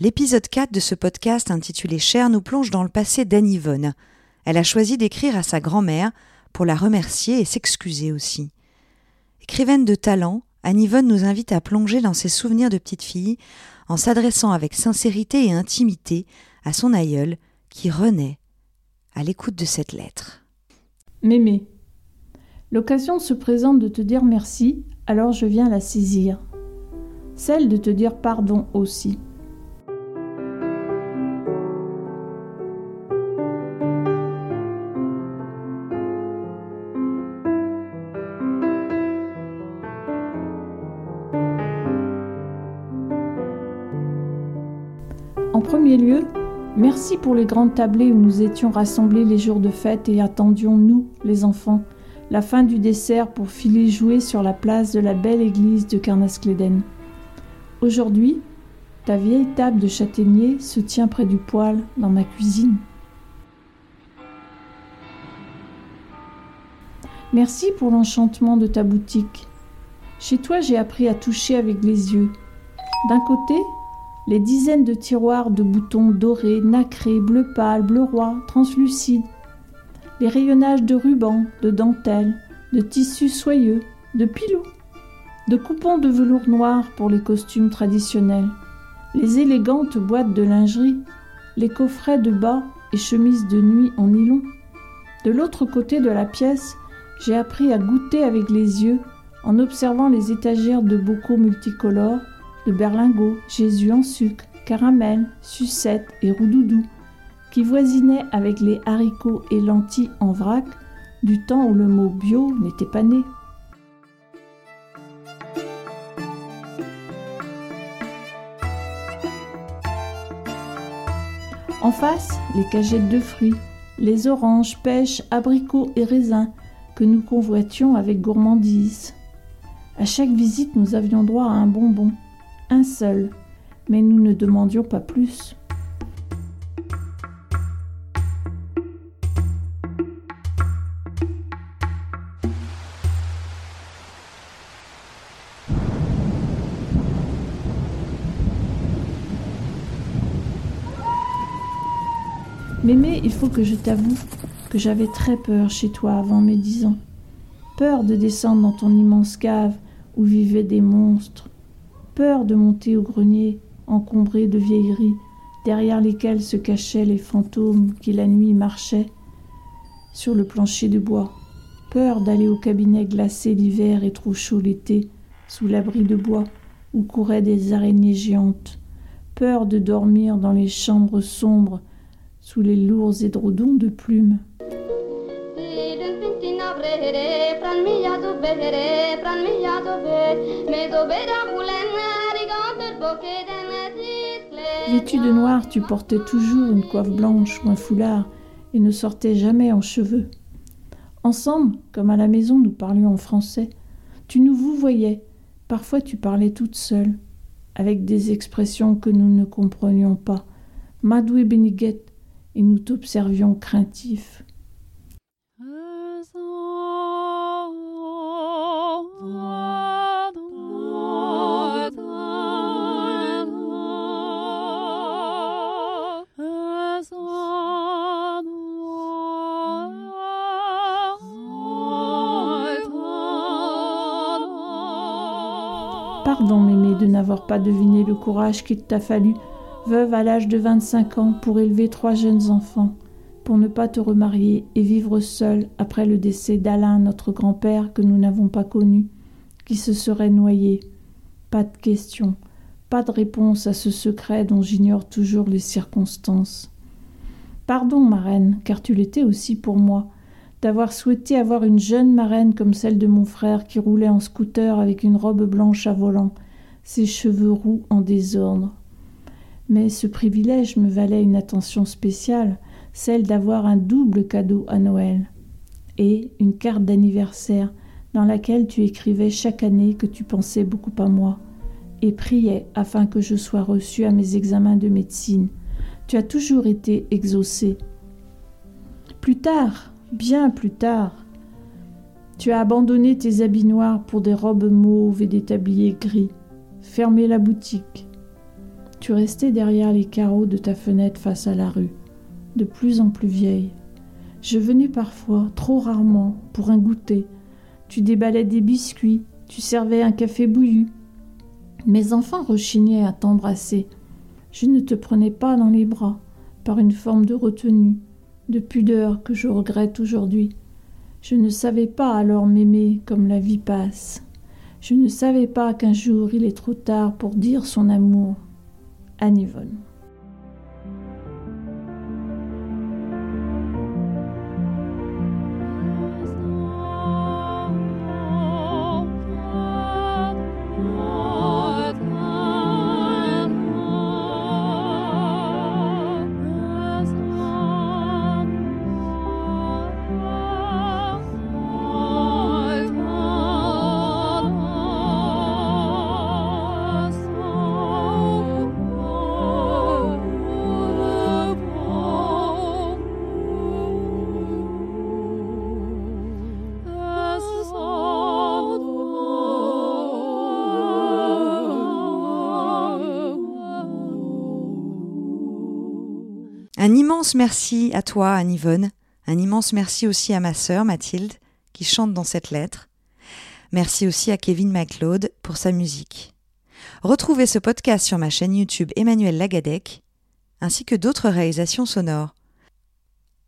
L'épisode 4 de ce podcast intitulé Cher nous plonge dans le passé d'Anne Yvonne. Elle a choisi d'écrire à sa grand-mère pour la remercier et s'excuser aussi. Écrivaine de talent, Anne Yvonne nous invite à plonger dans ses souvenirs de petite fille en s'adressant avec sincérité et intimité à son aïeul qui renaît à l'écoute de cette lettre. Mémé, l'occasion se présente de te dire merci, alors je viens la saisir. Celle de te dire pardon aussi. En premier lieu, merci pour les grandes tablées où nous étions rassemblés les jours de fête et attendions, nous, les enfants, la fin du dessert pour filer jouer sur la place de la belle église de Carnascléden. Aujourd'hui, ta vieille table de châtaignier se tient près du poêle dans ma cuisine. Merci pour l'enchantement de ta boutique. Chez toi, j'ai appris à toucher avec les yeux. D'un côté, les dizaines de tiroirs de boutons dorés, nacrés, bleu pâle, bleu roi, translucides, les rayonnages de rubans, de dentelles, de tissus soyeux, de pilous, de coupons de velours noir pour les costumes traditionnels, les élégantes boîtes de lingerie, les coffrets de bas et chemises de nuit en nylon. De l'autre côté de la pièce, j'ai appris à goûter avec les yeux en observant les étagères de bocaux multicolores, de berlingots, Jésus en sucre, caramel, sucette et roudoudou, qui voisinaient avec les haricots et lentilles en vrac du temps où le mot bio n'était pas né. En face, les cagettes de fruits, les oranges, pêches, abricots et raisins que nous convoitions avec gourmandise. À chaque visite, nous avions droit à un bonbon un seul, mais nous ne demandions pas plus. Mémé, il faut que je t'avoue que j'avais très peur chez toi avant mes dix ans. Peur de descendre dans ton immense cave où vivaient des monstres, peur de monter au grenier, encombré de vieilleries, derrière lesquelles se cachaient les fantômes qui la nuit marchaient sur le plancher de bois, peur d'aller au cabinet glacé l'hiver et trop chaud l'été, sous l'abri de bois, où couraient des araignées géantes, peur de dormir dans les chambres sombres, sous les lourds édredons de plumes. Vêtu de noir, tu portais toujours une coiffe blanche ou un foulard et ne sortais jamais en cheveux. Ensemble, comme à la maison, nous parlions en français. Tu nous vous voyais. Parfois, tu parlais toute seule, avec des expressions que nous ne comprenions pas. Madou et Beniguet, et nous t'observions craintifs. Pardon, mémé, de n'avoir pas deviné le courage qu'il t'a fallu, veuve à l'âge de 25 ans, pour élever trois jeunes enfants, pour ne pas te remarier et vivre seule après le décès d'Alain, notre grand-père, que nous n'avons pas connu, qui se serait noyé. Pas de question, pas de réponse à ce secret dont j'ignore toujours les circonstances. Pardon, ma reine, car tu l'étais aussi pour moi d'avoir souhaité avoir une jeune marraine comme celle de mon frère qui roulait en scooter avec une robe blanche à volant, ses cheveux roux en désordre. Mais ce privilège me valait une attention spéciale, celle d'avoir un double cadeau à Noël et une carte d'anniversaire dans laquelle tu écrivais chaque année que tu pensais beaucoup à moi et priais afin que je sois reçue à mes examens de médecine. Tu as toujours été exaucé. Plus tard, bien plus tard. Tu as abandonné tes habits noirs pour des robes mauves et des tabliers gris, fermé la boutique. tu restais derrière les carreaux de ta fenêtre face à la rue, de plus en plus vieille. Je venais parfois, trop rarement, pour un goûter. Tu déballais des biscuits, tu servais un café bouillu. Mes enfants rechignaient à t'embrasser. Je ne te prenais pas dans les bras, par une forme de retenue, de pudeur que je regrette aujourd'hui. Je ne savais pas alors m'aimer comme la vie passe. Je ne savais pas qu'un jour il est trop tard pour dire son amour. Anne Yvonne. Un immense merci à toi, Anne-Yvonne. Un immense merci aussi à ma sœur, Mathilde, qui chante dans cette lettre. Merci aussi à Kevin MacLeod pour sa musique. Retrouvez ce podcast sur ma chaîne YouTube Emmanuel Lagadec, ainsi que d'autres réalisations sonores.